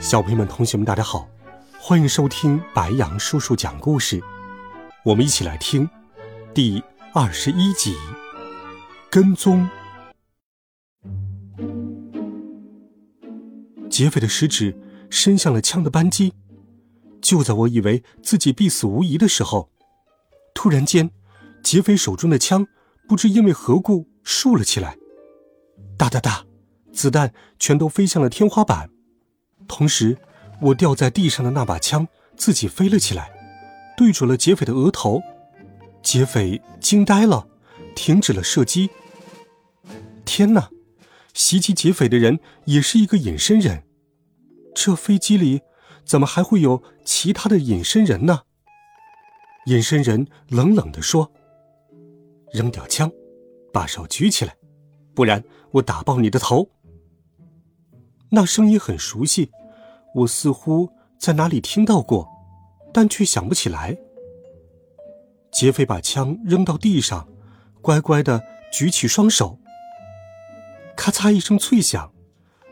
小朋友们、同学们，大家好，欢迎收听白杨叔叔讲故事。我们一起来听第二十一集《跟踪》。劫匪的食指伸向了枪的扳机，就在我以为自己必死无疑的时候，突然间，劫匪手中的枪不知因为何故竖了起来，哒哒哒，子弹全都飞向了天花板。同时，我掉在地上的那把枪自己飞了起来，对准了劫匪的额头。劫匪惊呆了，停止了射击。天哪！袭击劫匪的人也是一个隐身人。这飞机里怎么还会有其他的隐身人呢？隐身人冷冷地说：“扔掉枪，把手举起来，不然我打爆你的头。”那声音很熟悉。我似乎在哪里听到过，但却想不起来。劫匪把枪扔到地上，乖乖的举起双手。咔嚓一声脆响，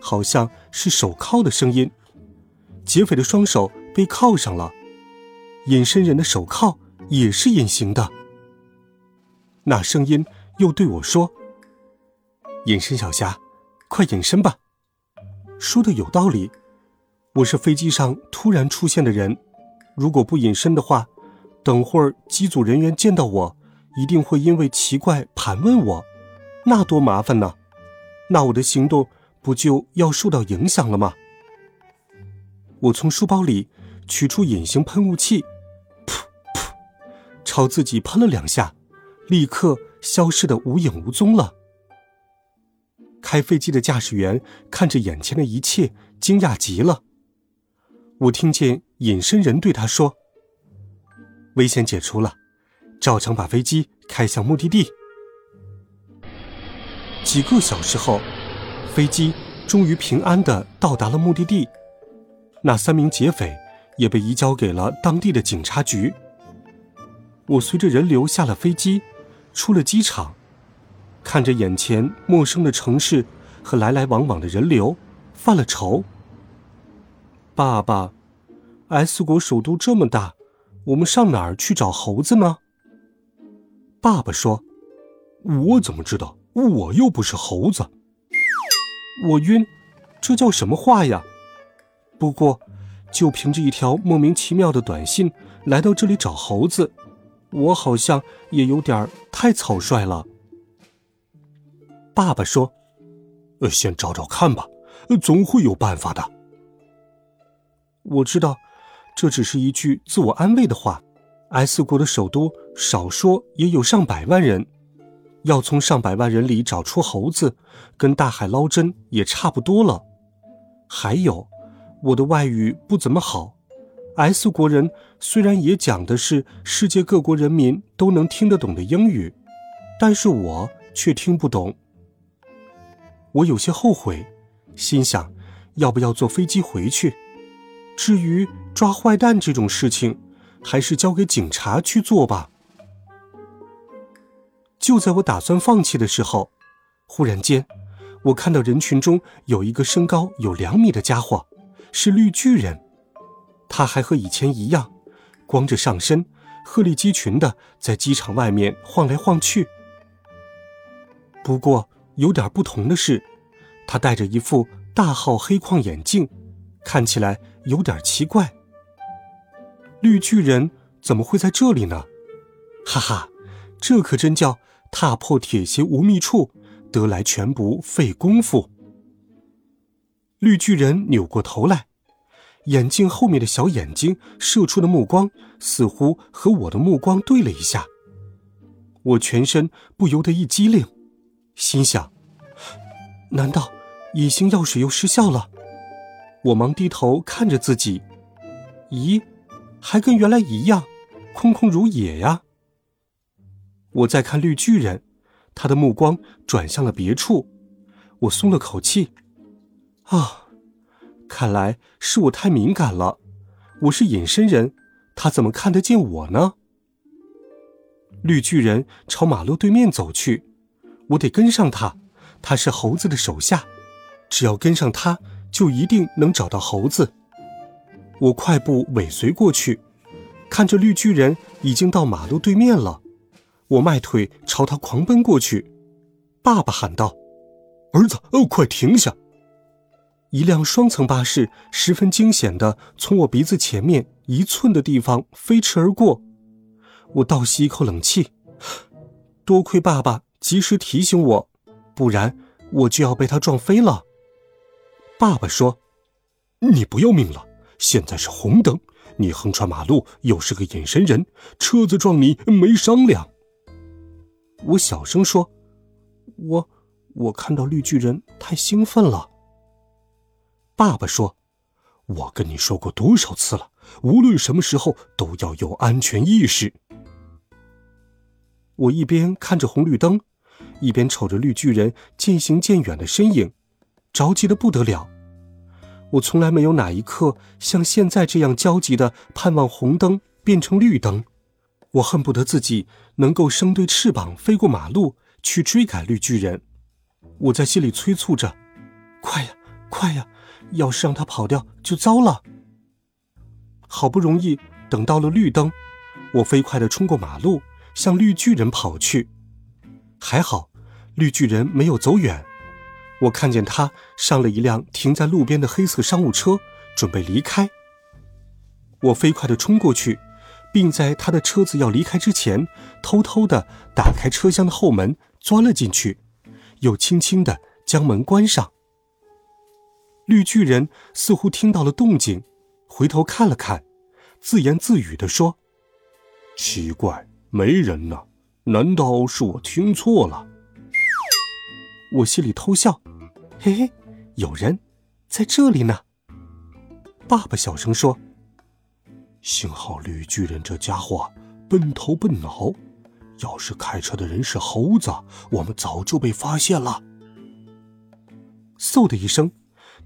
好像是手铐的声音。劫匪的双手被铐上了，隐身人的手铐也是隐形的。那声音又对我说：“隐身小侠，快隐身吧。”说的有道理。我是飞机上突然出现的人，如果不隐身的话，等会儿机组人员见到我，一定会因为奇怪盘问我，那多麻烦呢！那我的行动不就要受到影响了吗？我从书包里取出隐形喷雾器，噗噗，朝自己喷了两下，立刻消失的无影无踪了。开飞机的驾驶员看着眼前的一切，惊讶极了。我听见隐身人对他说：“危险解除了，照常把飞机开向目的地。”几个小时后，飞机终于平安的到达了目的地。那三名劫匪也被移交给了当地的警察局。我随着人流下了飞机，出了机场，看着眼前陌生的城市和来来往往的人流，犯了愁。爸爸，S 国首都这么大，我们上哪儿去找猴子呢？爸爸说：“我怎么知道？我又不是猴子。”我晕，这叫什么话呀？不过，就凭着一条莫名其妙的短信来到这里找猴子，我好像也有点太草率了。爸爸说：“呃，先找找看吧，总会有办法的。”我知道，这只是一句自我安慰的话。S 国的首都少说也有上百万人，要从上百万人里找出猴子，跟大海捞针也差不多了。还有，我的外语不怎么好。S 国人虽然也讲的是世界各国人民都能听得懂的英语，但是我却听不懂。我有些后悔，心想，要不要坐飞机回去？至于抓坏蛋这种事情，还是交给警察去做吧。就在我打算放弃的时候，忽然间，我看到人群中有一个身高有两米的家伙，是绿巨人。他还和以前一样，光着上身，鹤立鸡群的在机场外面晃来晃去。不过有点不同的是，他戴着一副大号黑框眼镜。看起来有点奇怪。绿巨人怎么会在这里呢？哈哈，这可真叫踏破铁鞋无觅处，得来全不费工夫。绿巨人扭过头来，眼镜后面的小眼睛射出的目光似乎和我的目光对了一下，我全身不由得一激灵，心想：难道隐形药水又失效了？我忙低头看着自己，咦，还跟原来一样，空空如也呀。我在看绿巨人，他的目光转向了别处，我松了口气。啊，看来是我太敏感了。我是隐身人，他怎么看得见我呢？绿巨人朝马路对面走去，我得跟上他。他是猴子的手下，只要跟上他，就一定能找到猴子。我快步尾随过去，看着绿巨人已经到马路对面了。我迈腿朝他狂奔过去，爸爸喊道：“儿子，哦，快停下！”一辆双层巴士十分惊险的从我鼻子前面一寸的地方飞驰而过，我倒吸一口冷气，多亏爸爸及时提醒我，不然我就要被他撞飞了。爸爸说：“你不要命了？现在是红灯，你横穿马路，又是个隐身人，车子撞你没商量。”我小声说：“我，我看到绿巨人太兴奋了。”爸爸说：“我跟你说过多少次了，无论什么时候都要有安全意识。”我一边看着红绿灯，一边瞅着绿巨人渐行渐远的身影，着急的不得了。我从来没有哪一刻像现在这样焦急的盼望红灯变成绿灯。我恨不得自己能够生对翅膀飞过马路去追赶绿巨人。我在心里催促着：“快呀，快呀！要是让他跑掉就糟了。”好不容易等到了绿灯，我飞快地冲过马路，向绿巨人跑去。还好，绿巨人没有走远。我看见他上了一辆停在路边的黑色商务车，准备离开。我飞快地冲过去。并在他的车子要离开之前，偷偷的打开车厢的后门，钻了进去，又轻轻的将门关上。绿巨人似乎听到了动静，回头看了看，自言自语的说：“奇怪，没人呢，难道是我听错了？”我心里偷笑，嘿嘿，有人在这里呢。爸爸小声说。幸好绿巨人这家伙笨头笨脑，要是开车的人是猴子，我们早就被发现了。嗖的一声，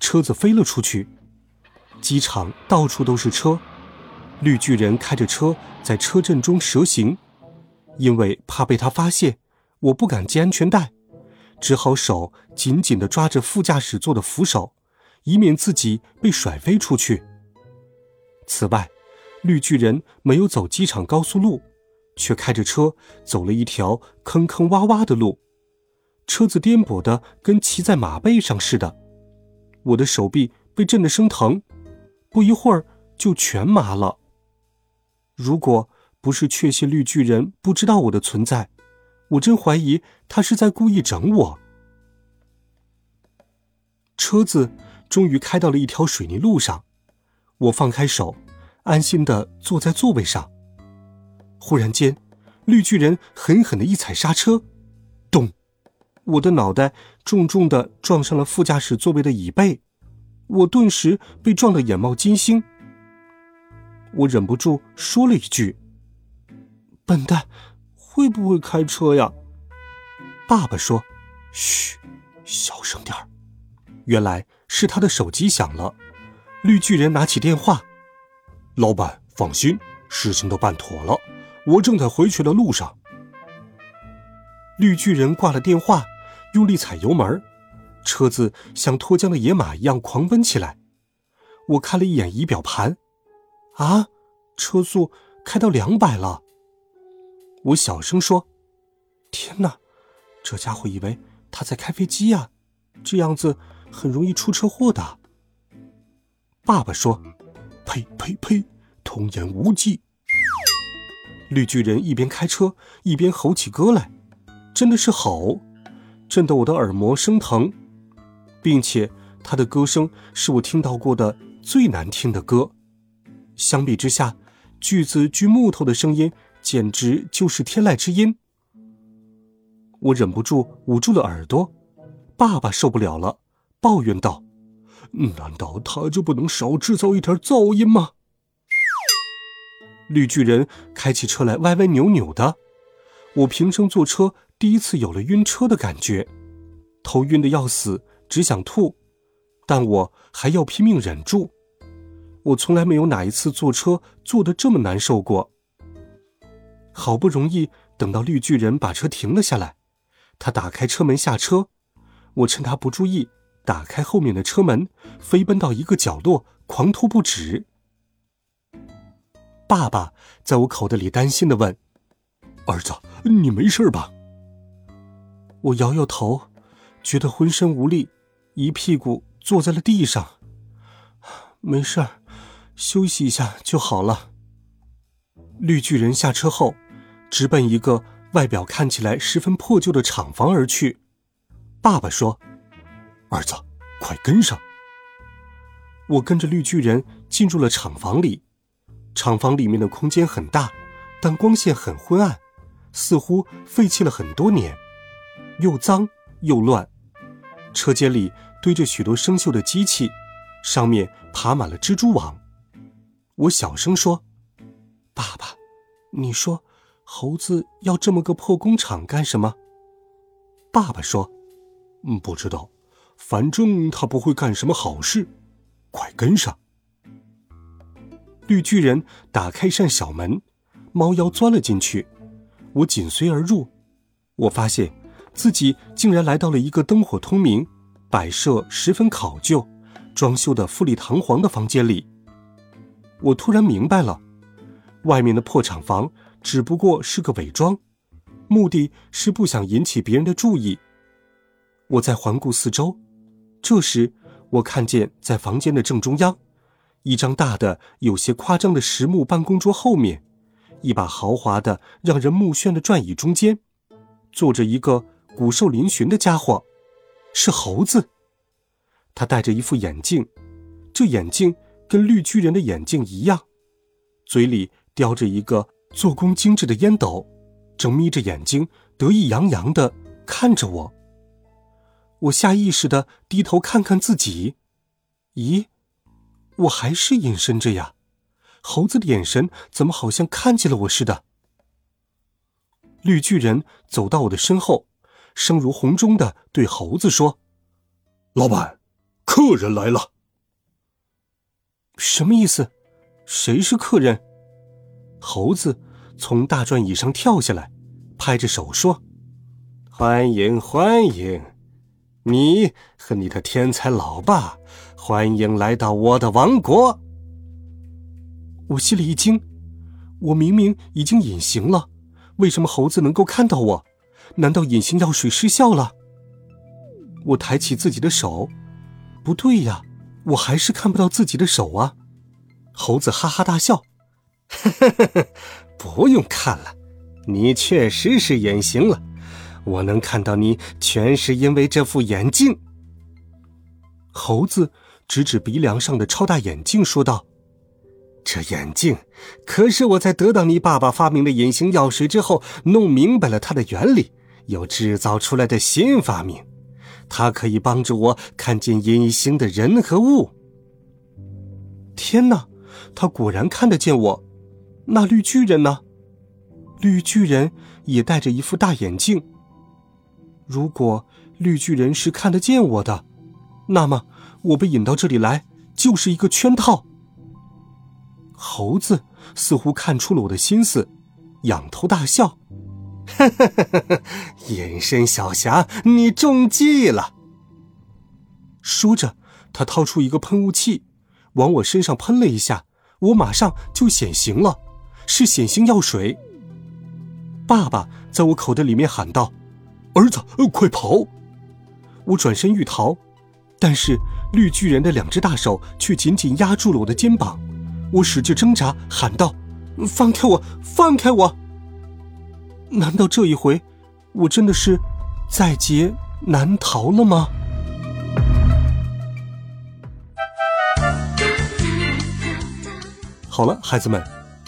车子飞了出去，机场到处都是车。绿巨人开着车在车阵中蛇行，因为怕被他发现，我不敢系安全带，只好手紧紧的抓着副驾驶座的扶手，以免自己被甩飞出去。此外，绿巨人没有走机场高速路，却开着车走了一条坑坑洼洼的路，车子颠簸的跟骑在马背上似的，我的手臂被震得生疼，不一会儿就全麻了。如果不是确信绿巨人不知道我的存在，我真怀疑他是在故意整我。车子终于开到了一条水泥路上，我放开手。安心的坐在座位上。忽然间，绿巨人狠狠的一踩刹车，咚！我的脑袋重重的撞上了副驾驶座位的椅背，我顿时被撞得眼冒金星。我忍不住说了一句：“笨蛋，会不会开车呀？”爸爸说：“嘘，小声点儿。”原来是他的手机响了。绿巨人拿起电话。老板，放心，事情都办妥了，我正在回去的路上。绿巨人挂了电话，用力踩油门，车子像脱缰的野马一样狂奔起来。我看了一眼仪表盘，啊，车速开到两百了。我小声说：“天哪，这家伙以为他在开飞机呀，这样子很容易出车祸的。”爸爸说。呸呸呸！童言无忌。绿巨人一边开车一边吼起歌来，真的是吼，震得我的耳膜生疼，并且他的歌声是我听到过的最难听的歌。相比之下，锯子锯木头的声音简直就是天籁之音。我忍不住捂住了耳朵。爸爸受不了了，抱怨道：“难道他就不能少制造一点噪音吗？绿巨人开起车来歪歪扭扭的，我平生坐车第一次有了晕车的感觉，头晕的要死，只想吐，但我还要拼命忍住。我从来没有哪一次坐车坐得这么难受过。好不容易等到绿巨人把车停了下来，他打开车门下车，我趁他不注意。打开后面的车门，飞奔到一个角落，狂吐不止。爸爸在我口袋里担心的问：“儿子，你没事吧？”我摇摇头，觉得浑身无力，一屁股坐在了地上。没事，休息一下就好了。绿巨人下车后，直奔一个外表看起来十分破旧的厂房而去。爸爸说。儿子，快跟上！我跟着绿巨人进入了厂房里。厂房里面的空间很大，但光线很昏暗，似乎废弃了很多年，又脏又乱。车间里堆着许多生锈的机器，上面爬满了蜘蛛网。我小声说：“爸爸，你说，猴子要这么个破工厂干什么？”爸爸说：“嗯，不知道。”反正他不会干什么好事，快跟上！绿巨人打开一扇小门，猫妖钻了进去，我紧随而入。我发现自己竟然来到了一个灯火通明、摆设十分考究、装修的富丽堂皇的房间里。我突然明白了，外面的破厂房只不过是个伪装，目的是不想引起别人的注意。我在环顾四周。这时，我看见在房间的正中央，一张大的、有些夸张的实木办公桌后面，一把豪华的、让人目眩的转椅中间，坐着一个骨瘦嶙峋的家伙，是猴子。他戴着一副眼镜，这眼镜跟绿巨人的眼镜一样，嘴里叼着一个做工精致的烟斗，正眯着眼睛，得意洋洋的看着我。我下意识的低头看看自己，咦，我还是隐身着呀？猴子的眼神怎么好像看见了我似的？绿巨人走到我的身后，声如洪钟的对猴子说：“老板，客人来了。”什么意思？谁是客人？猴子从大转椅上跳下来，拍着手说：“欢迎，欢迎。”你和你的天才老爸，欢迎来到我的王国。我心里一惊，我明明已经隐形了，为什么猴子能够看到我？难道隐形药水失效了？我抬起自己的手，不对呀，我还是看不到自己的手啊！猴子哈哈大笑，不用看了，你确实是隐形了。我能看到你，全是因为这副眼镜。猴子指指鼻梁上的超大眼镜，说道：“这眼镜可是我在得到你爸爸发明的隐形药水之后，弄明白了它的原理，又制造出来的新发明。它可以帮助我看见隐形的人和物。”天哪，他果然看得见我。那绿巨人呢？绿巨人也戴着一副大眼镜。如果绿巨人是看得见我的，那么我被引到这里来就是一个圈套。猴子似乎看出了我的心思，仰头大笑：“ 隐身小侠，你中计了。”说着，他掏出一个喷雾器，往我身上喷了一下，我马上就显形了，是显形药水。爸爸在我口袋里面喊道。儿子，快跑！我转身欲逃，但是绿巨人的两只大手却紧紧压住了我的肩膀。我使劲挣扎，喊道：“放开我！放开我！”难道这一回，我真的是在劫难逃了吗？好了，孩子们，